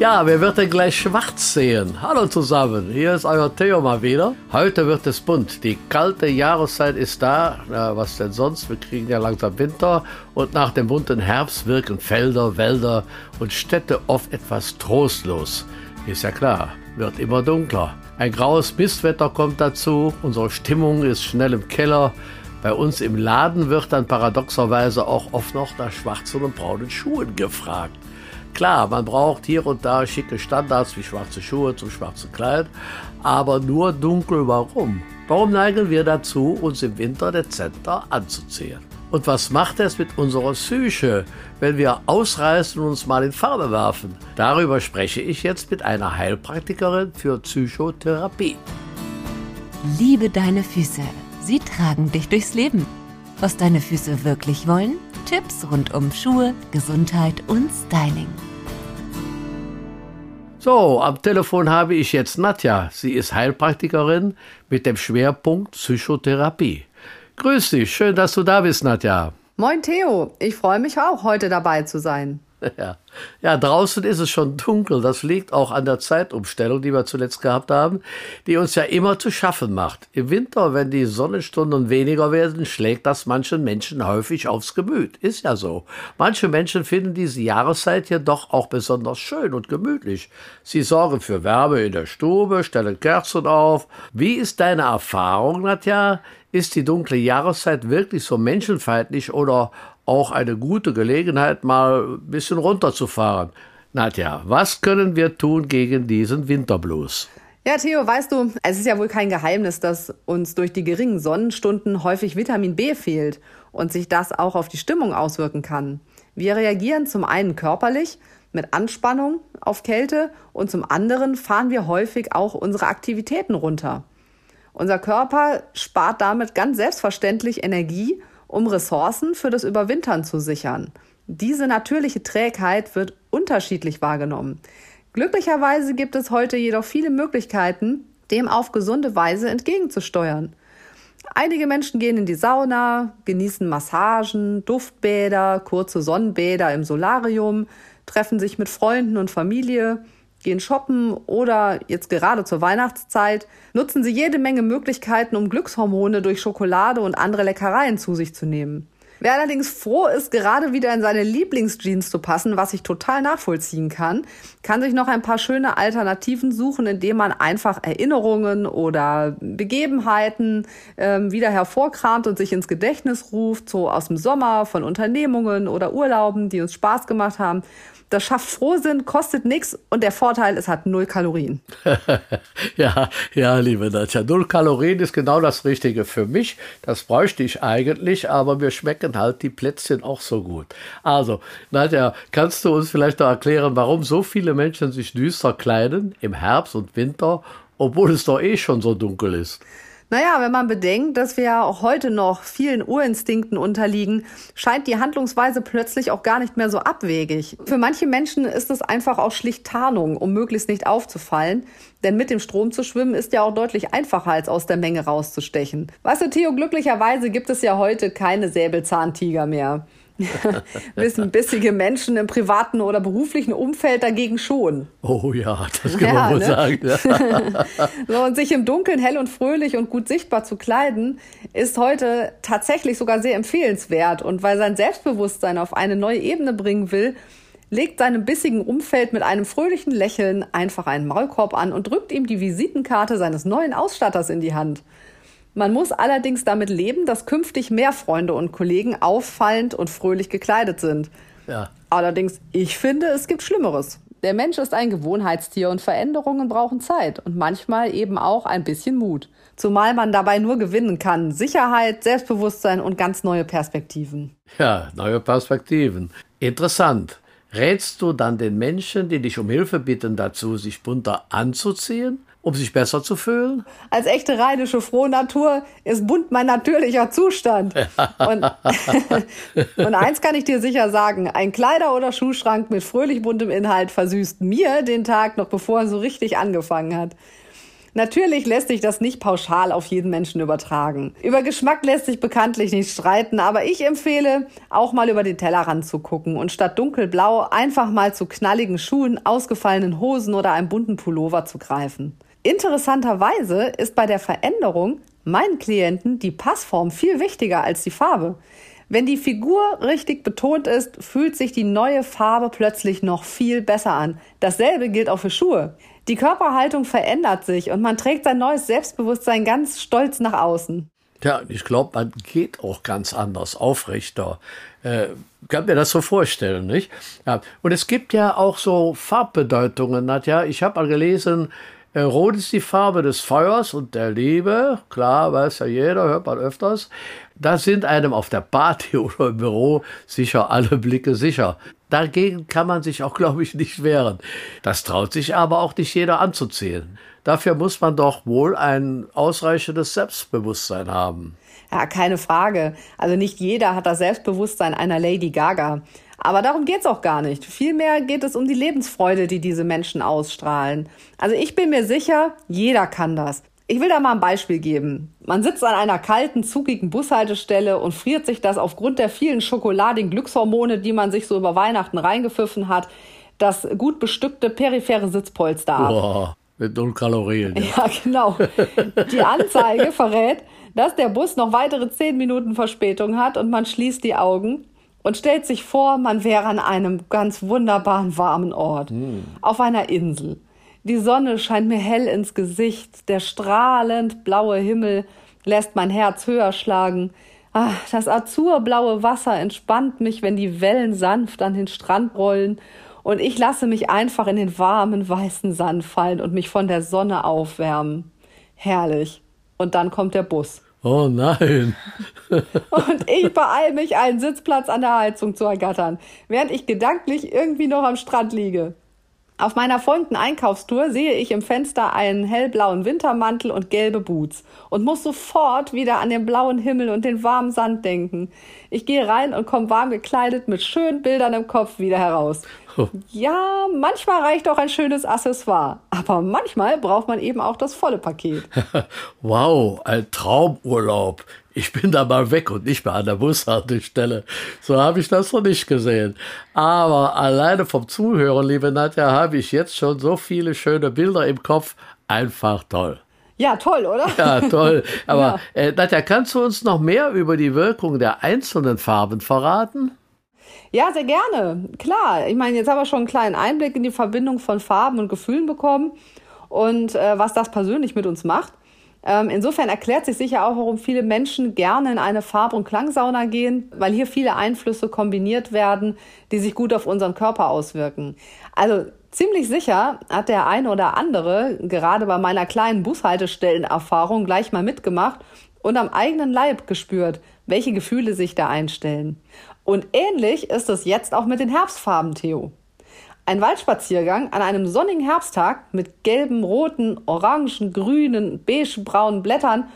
Ja, wer wird denn gleich schwarz sehen? Hallo zusammen, hier ist euer Theo mal wieder. Heute wird es bunt. Die kalte Jahreszeit ist da. Na, was denn sonst? Wir kriegen ja langsam Winter und nach dem bunten Herbst wirken Felder, Wälder und Städte oft etwas trostlos. Ist ja klar, wird immer dunkler. Ein graues Mistwetter kommt dazu, unsere Stimmung ist schnell im Keller. Bei uns im Laden wird dann paradoxerweise auch oft noch nach schwarzen und braunen Schuhen gefragt. Klar, man braucht hier und da schicke Standards wie schwarze Schuhe zum schwarzen Kleid, aber nur dunkel warum? Warum neigen wir dazu, uns im Winter dezenter anzuziehen? Und was macht es mit unserer Psyche, wenn wir ausreißen und uns mal in Farbe werfen? Darüber spreche ich jetzt mit einer Heilpraktikerin für Psychotherapie. Liebe deine Füße. Sie tragen dich durchs Leben. Was deine Füße wirklich wollen? Tipps rund um Schuhe, Gesundheit und Styling. So, am Telefon habe ich jetzt Nadja. Sie ist Heilpraktikerin mit dem Schwerpunkt Psychotherapie. Grüß dich, schön, dass du da bist, Nadja. Moin Theo, ich freue mich auch, heute dabei zu sein. Ja. ja, draußen ist es schon dunkel. Das liegt auch an der Zeitumstellung, die wir zuletzt gehabt haben, die uns ja immer zu schaffen macht. Im Winter, wenn die Sonnenstunden weniger werden, schlägt das manchen Menschen häufig aufs Gemüt. Ist ja so. Manche Menschen finden diese Jahreszeit jedoch auch besonders schön und gemütlich. Sie sorgen für Wärme in der Stube, stellen Kerzen auf. Wie ist deine Erfahrung, Nadja? Ist die dunkle Jahreszeit wirklich so menschenfeindlich oder auch eine gute Gelegenheit, mal ein bisschen runterzufahren. Nadja, was können wir tun gegen diesen Winterblues? Ja, Theo, weißt du, es ist ja wohl kein Geheimnis, dass uns durch die geringen Sonnenstunden häufig Vitamin B fehlt und sich das auch auf die Stimmung auswirken kann. Wir reagieren zum einen körperlich mit Anspannung auf Kälte und zum anderen fahren wir häufig auch unsere Aktivitäten runter. Unser Körper spart damit ganz selbstverständlich Energie um Ressourcen für das Überwintern zu sichern. Diese natürliche Trägheit wird unterschiedlich wahrgenommen. Glücklicherweise gibt es heute jedoch viele Möglichkeiten, dem auf gesunde Weise entgegenzusteuern. Einige Menschen gehen in die Sauna, genießen Massagen, Duftbäder, kurze Sonnenbäder im Solarium, treffen sich mit Freunden und Familie, gehen shoppen oder jetzt gerade zur Weihnachtszeit nutzen sie jede Menge Möglichkeiten, um Glückshormone durch Schokolade und andere Leckereien zu sich zu nehmen. Wer allerdings froh ist, gerade wieder in seine Lieblingsjeans zu passen, was ich total nachvollziehen kann, kann sich noch ein paar schöne Alternativen suchen, indem man einfach Erinnerungen oder Begebenheiten ähm, wieder hervorkramt und sich ins Gedächtnis ruft, so aus dem Sommer von Unternehmungen oder Urlauben, die uns Spaß gemacht haben das schafft Frohsinn, kostet nichts und der Vorteil, es hat null Kalorien. ja, ja, liebe Nadja, null Kalorien ist genau das Richtige für mich. Das bräuchte ich eigentlich, aber mir schmecken halt die Plätzchen auch so gut. Also, Nadja, kannst du uns vielleicht noch erklären, warum so viele Menschen sich düster kleiden im Herbst und Winter, obwohl es doch eh schon so dunkel ist? Naja, wenn man bedenkt, dass wir ja auch heute noch vielen Urinstinkten unterliegen, scheint die Handlungsweise plötzlich auch gar nicht mehr so abwegig. Für manche Menschen ist es einfach auch schlicht Tarnung, um möglichst nicht aufzufallen. Denn mit dem Strom zu schwimmen ist ja auch deutlich einfacher, als aus der Menge rauszustechen. Weißt du, Theo, glücklicherweise gibt es ja heute keine Säbelzahntiger mehr. Wissen bissige Menschen im privaten oder beruflichen Umfeld dagegen schon. Oh ja, das kann ja, man wohl ne? sagen. so, und sich im Dunkeln hell und fröhlich und gut sichtbar zu kleiden, ist heute tatsächlich sogar sehr empfehlenswert. Und weil sein Selbstbewusstsein auf eine neue Ebene bringen will, legt seinem bissigen Umfeld mit einem fröhlichen Lächeln einfach einen Maulkorb an und drückt ihm die Visitenkarte seines neuen Ausstatters in die Hand. Man muss allerdings damit leben, dass künftig mehr Freunde und Kollegen auffallend und fröhlich gekleidet sind. Ja. Allerdings, ich finde, es gibt Schlimmeres. Der Mensch ist ein Gewohnheitstier und Veränderungen brauchen Zeit und manchmal eben auch ein bisschen Mut. Zumal man dabei nur gewinnen kann. Sicherheit, Selbstbewusstsein und ganz neue Perspektiven. Ja, neue Perspektiven. Interessant. Rätst du dann den Menschen, die dich um Hilfe bitten, dazu, sich bunter anzuziehen? Um sich besser zu fühlen? Als echte rheinische Frohnatur ist bunt mein natürlicher Zustand. Und, und eins kann ich dir sicher sagen, ein Kleider- oder Schuhschrank mit fröhlich buntem Inhalt versüßt mir den Tag noch bevor er so richtig angefangen hat. Natürlich lässt sich das nicht pauschal auf jeden Menschen übertragen. Über Geschmack lässt sich bekanntlich nicht streiten, aber ich empfehle, auch mal über den Tellerrand zu gucken und statt dunkelblau einfach mal zu knalligen Schuhen, ausgefallenen Hosen oder einem bunten Pullover zu greifen. Interessanterweise ist bei der Veränderung meinen Klienten die Passform viel wichtiger als die Farbe. Wenn die Figur richtig betont ist, fühlt sich die neue Farbe plötzlich noch viel besser an. Dasselbe gilt auch für Schuhe. Die Körperhaltung verändert sich und man trägt sein neues Selbstbewusstsein ganz stolz nach außen. Ja, ich glaube, man geht auch ganz anders, aufrechter. Äh, kann mir das so vorstellen, nicht? Ja. Und es gibt ja auch so Farbbedeutungen, Nadja. Ich habe mal gelesen, äh, Rot ist die Farbe des Feuers und der Liebe. Klar, weiß ja jeder, hört man öfters. Da sind einem auf der Party oder im Büro sicher alle Blicke sicher. Dagegen kann man sich auch, glaube ich, nicht wehren. Das traut sich aber auch nicht jeder anzuziehen. Dafür muss man doch wohl ein ausreichendes Selbstbewusstsein haben. Ja, keine Frage. Also nicht jeder hat das Selbstbewusstsein einer Lady Gaga. Aber darum geht's auch gar nicht. Vielmehr geht es um die Lebensfreude, die diese Menschen ausstrahlen. Also ich bin mir sicher, jeder kann das. Ich will da mal ein Beispiel geben. Man sitzt an einer kalten, zugigen Bushaltestelle und friert sich das aufgrund der vielen schokoladigen Glückshormone, die man sich so über Weihnachten reingepfiffen hat, das gut bestückte periphere Sitzpolster ab. Boah, mit null Kalorien. Ja. ja, genau. Die Anzeige verrät, dass der Bus noch weitere zehn Minuten Verspätung hat und man schließt die Augen und stellt sich vor, man wäre an einem ganz wunderbaren warmen Ort, mm. auf einer Insel. Die Sonne scheint mir hell ins Gesicht, der strahlend blaue Himmel lässt mein Herz höher schlagen. Ach, das azurblaue Wasser entspannt mich, wenn die Wellen sanft an den Strand rollen, und ich lasse mich einfach in den warmen weißen Sand fallen und mich von der Sonne aufwärmen. Herrlich. Und dann kommt der Bus. Oh nein. und ich beeile mich, einen Sitzplatz an der Heizung zu ergattern, während ich gedanklich irgendwie noch am Strand liege. Auf meiner folgenden Einkaufstour sehe ich im Fenster einen hellblauen Wintermantel und gelbe Boots und muss sofort wieder an den blauen Himmel und den warmen Sand denken. Ich gehe rein und komme warm gekleidet mit schönen Bildern im Kopf wieder heraus. Ja, manchmal reicht auch ein schönes Accessoire, aber manchmal braucht man eben auch das volle Paket. wow, ein Traumurlaub. Ich bin da mal weg und nicht mehr an der Bushaltestelle. So habe ich das noch nicht gesehen. Aber alleine vom Zuhören, liebe Nadja, habe ich jetzt schon so viele schöne Bilder im Kopf. Einfach toll. Ja, toll, oder? Ja, toll. Aber ja. Äh, Nadja, kannst du uns noch mehr über die Wirkung der einzelnen Farben verraten? Ja, sehr gerne. Klar. Ich meine, jetzt haben wir schon einen kleinen Einblick in die Verbindung von Farben und Gefühlen bekommen und äh, was das persönlich mit uns macht. Ähm, insofern erklärt sich sicher auch, warum viele Menschen gerne in eine Farb- und Klangsauna gehen, weil hier viele Einflüsse kombiniert werden, die sich gut auf unseren Körper auswirken. Also ziemlich sicher hat der eine oder andere gerade bei meiner kleinen Bushaltestellenerfahrung gleich mal mitgemacht und am eigenen Leib gespürt, welche Gefühle sich da einstellen. Und ähnlich ist es jetzt auch mit den Herbstfarben, Theo. Ein Waldspaziergang an einem sonnigen Herbsttag mit gelben, roten, orangen, grünen, beigebraunen Blättern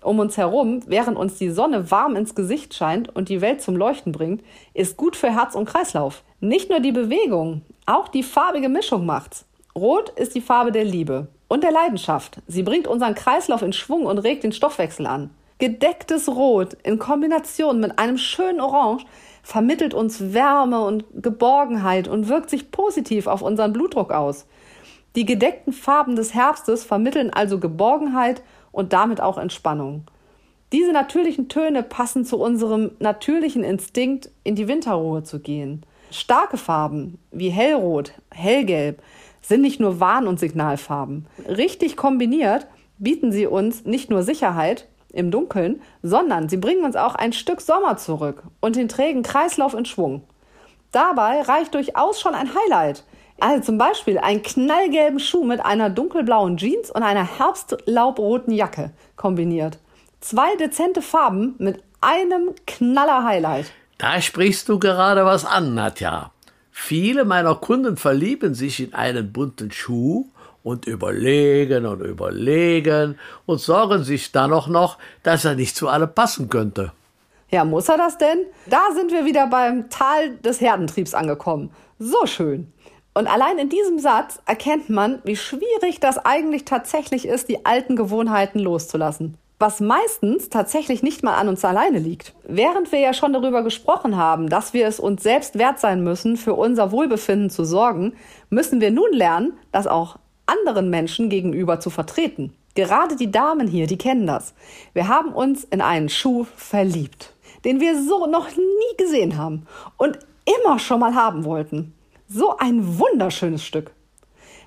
um uns herum, während uns die Sonne warm ins Gesicht scheint und die Welt zum Leuchten bringt, ist gut für Herz und Kreislauf. Nicht nur die Bewegung, auch die farbige Mischung macht's. Rot ist die Farbe der Liebe und der Leidenschaft. Sie bringt unseren Kreislauf in Schwung und regt den Stoffwechsel an. Gedecktes Rot in Kombination mit einem schönen Orange vermittelt uns Wärme und Geborgenheit und wirkt sich positiv auf unseren Blutdruck aus. Die gedeckten Farben des Herbstes vermitteln also Geborgenheit und damit auch Entspannung. Diese natürlichen Töne passen zu unserem natürlichen Instinkt, in die Winterruhe zu gehen. Starke Farben wie hellrot, hellgelb sind nicht nur Warn- und Signalfarben. Richtig kombiniert bieten sie uns nicht nur Sicherheit, im Dunkeln, sondern sie bringen uns auch ein Stück Sommer zurück und den trägen Kreislauf in Schwung. Dabei reicht durchaus schon ein Highlight. Also zum Beispiel einen knallgelben Schuh mit einer dunkelblauen Jeans und einer herbstlaubroten Jacke kombiniert. Zwei dezente Farben mit einem knaller Highlight. Da sprichst du gerade was an, Nadja. Viele meiner Kunden verlieben sich in einen bunten Schuh und überlegen und überlegen und sorgen sich dann auch noch, dass er nicht zu allem passen könnte. Ja, muss er das denn? Da sind wir wieder beim Tal des Herdentriebs angekommen. So schön. Und allein in diesem Satz erkennt man, wie schwierig das eigentlich tatsächlich ist, die alten Gewohnheiten loszulassen. Was meistens tatsächlich nicht mal an uns alleine liegt. Während wir ja schon darüber gesprochen haben, dass wir es uns selbst wert sein müssen, für unser Wohlbefinden zu sorgen, müssen wir nun lernen, das auch anderen Menschen gegenüber zu vertreten. Gerade die Damen hier, die kennen das. Wir haben uns in einen Schuh verliebt, den wir so noch nie gesehen haben und immer schon mal haben wollten. So ein wunderschönes Stück.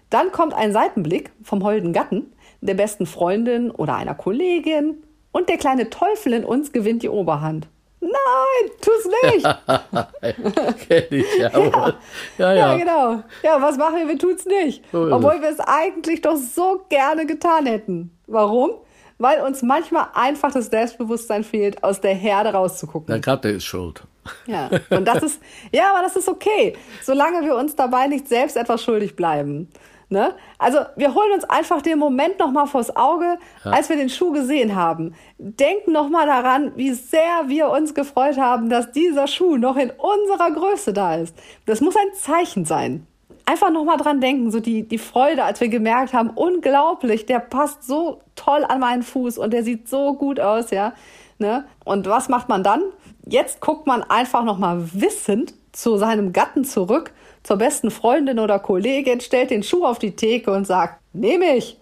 Dann kommt ein Seitenblick vom holden Gatten, der besten Freundin oder einer Kollegin und der kleine Teufel in uns gewinnt die Oberhand. Nein, tu's nicht. Kenn ich, ja. Ja. Ja, Ja, ja. genau. Ja, was machen wir? Wir tun's nicht. So Obwohl wir es eigentlich doch so gerne getan hätten. Warum? Weil uns manchmal einfach das Selbstbewusstsein fehlt, aus der Herde rauszugucken. Der Gatte ist schuld. Ja, und das ist, ja, aber das ist okay, solange wir uns dabei nicht selbst etwas schuldig bleiben. Ne? Also wir holen uns einfach den Moment nochmal vors Auge, als wir den Schuh gesehen haben. Denken nochmal daran, wie sehr wir uns gefreut haben, dass dieser Schuh noch in unserer Größe da ist. Das muss ein Zeichen sein. Einfach nochmal dran denken, so die, die Freude, als wir gemerkt haben, unglaublich, der passt so toll an meinen Fuß und der sieht so gut aus, ja. Ne? Und was macht man dann? Jetzt guckt man einfach nochmal wissend zu seinem Gatten zurück, zur besten Freundin oder Kollegin, stellt den Schuh auf die Theke und sagt, nehme ich.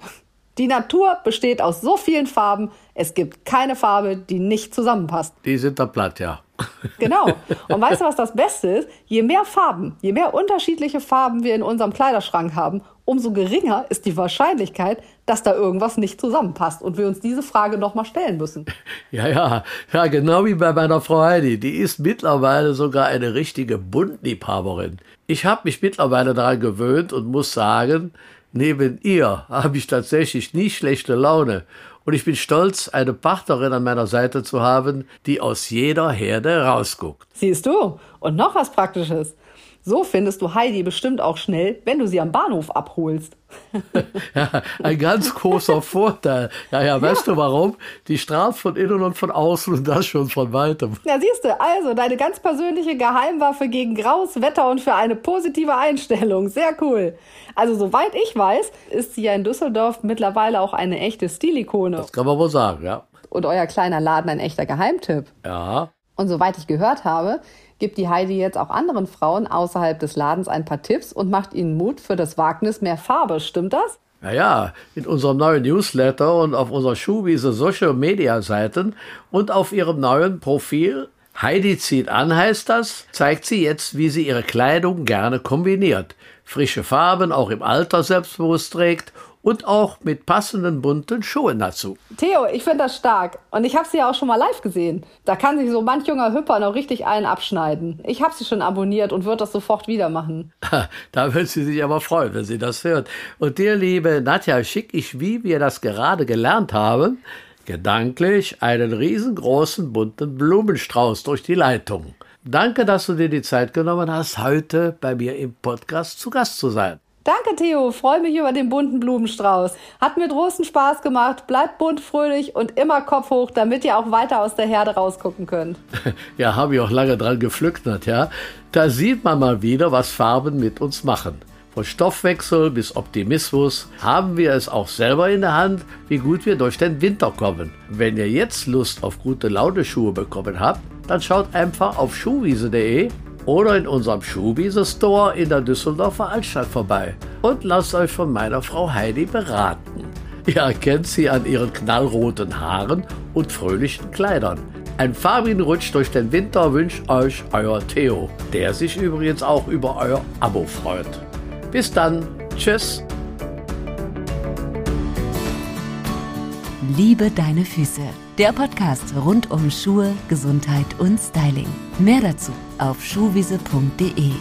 Die Natur besteht aus so vielen Farben, es gibt keine Farbe, die nicht zusammenpasst. Die sind da platt, ja. Genau. Und weißt du, was das Beste ist? Je mehr Farben, je mehr unterschiedliche Farben wir in unserem Kleiderschrank haben, umso geringer ist die Wahrscheinlichkeit, dass da irgendwas nicht zusammenpasst und wir uns diese Frage nochmal stellen müssen. Ja, ja, ja, genau wie bei meiner Frau Heidi. Die ist mittlerweile sogar eine richtige Buntliebhaberin. Ich habe mich mittlerweile daran gewöhnt und muss sagen, neben ihr habe ich tatsächlich nie schlechte Laune. Und ich bin stolz, eine Partnerin an meiner Seite zu haben, die aus jeder Herde rausguckt. Siehst du? Und noch was Praktisches. So findest du Heidi bestimmt auch schnell, wenn du sie am Bahnhof abholst. Ja, ein ganz großer Vorteil. Ja, ja, weißt du warum? Die strahlt von innen und von außen und das schon von weitem. Ja, siehst du, also deine ganz persönliche Geheimwaffe gegen graues Wetter und für eine positive Einstellung. Sehr cool. Also, soweit ich weiß, ist sie ja in Düsseldorf mittlerweile auch eine echte Stilikone. Das kann man wohl sagen, ja. Und euer kleiner Laden ein echter Geheimtipp. Ja, Und soweit ich gehört habe, gibt die Heidi jetzt auch anderen Frauen außerhalb des Ladens ein paar Tipps und macht ihnen Mut für das Wagnis mehr Farbe. Stimmt das? Naja, in unserem neuen Newsletter und auf unserer Schuhwiese Social Media Seiten und auf ihrem neuen Profil Heidi zieht an heißt das, zeigt sie jetzt, wie sie ihre Kleidung gerne kombiniert. Frische Farben auch im Alter selbstbewusst trägt und auch mit passenden bunten Schuhen dazu. Theo, ich finde das stark. Und ich habe sie ja auch schon mal live gesehen. Da kann sich so manch junger Hüpper noch richtig einen abschneiden. Ich habe sie schon abonniert und würde das sofort wieder machen. Da wird sie sich aber freuen, wenn sie das hört. Und dir, liebe Nadja, schicke ich, wie wir das gerade gelernt haben, gedanklich einen riesengroßen bunten Blumenstrauß durch die Leitung. Danke, dass du dir die Zeit genommen hast, heute bei mir im Podcast zu Gast zu sein. Danke, Theo. Freue mich über den bunten Blumenstrauß. Hat mir großen Spaß gemacht. Bleibt bunt, fröhlich und immer Kopf hoch, damit ihr auch weiter aus der Herde rausgucken könnt. Ja, habe ich auch lange dran gepflückt, ja. Da sieht man mal wieder, was Farben mit uns machen. Von Stoffwechsel bis Optimismus haben wir es auch selber in der Hand, wie gut wir durch den Winter kommen. Wenn ihr jetzt Lust auf gute Laune-Schuhe bekommen habt, dann schaut einfach auf schuhwiese.de oder in unserem Schuhwiese-Store in der Düsseldorfer Altstadt vorbei und lasst euch von meiner Frau Heidi beraten. Ihr erkennt sie an ihren knallroten Haaren und fröhlichen Kleidern. Ein farbigen Rutsch durch den Winter wünscht euch euer Theo, der sich übrigens auch über euer Abo freut. Bis dann, tschüss. Liebe deine Füße. Der Podcast rund um Schuhe, Gesundheit und Styling. Mehr dazu auf schuhwiese.de.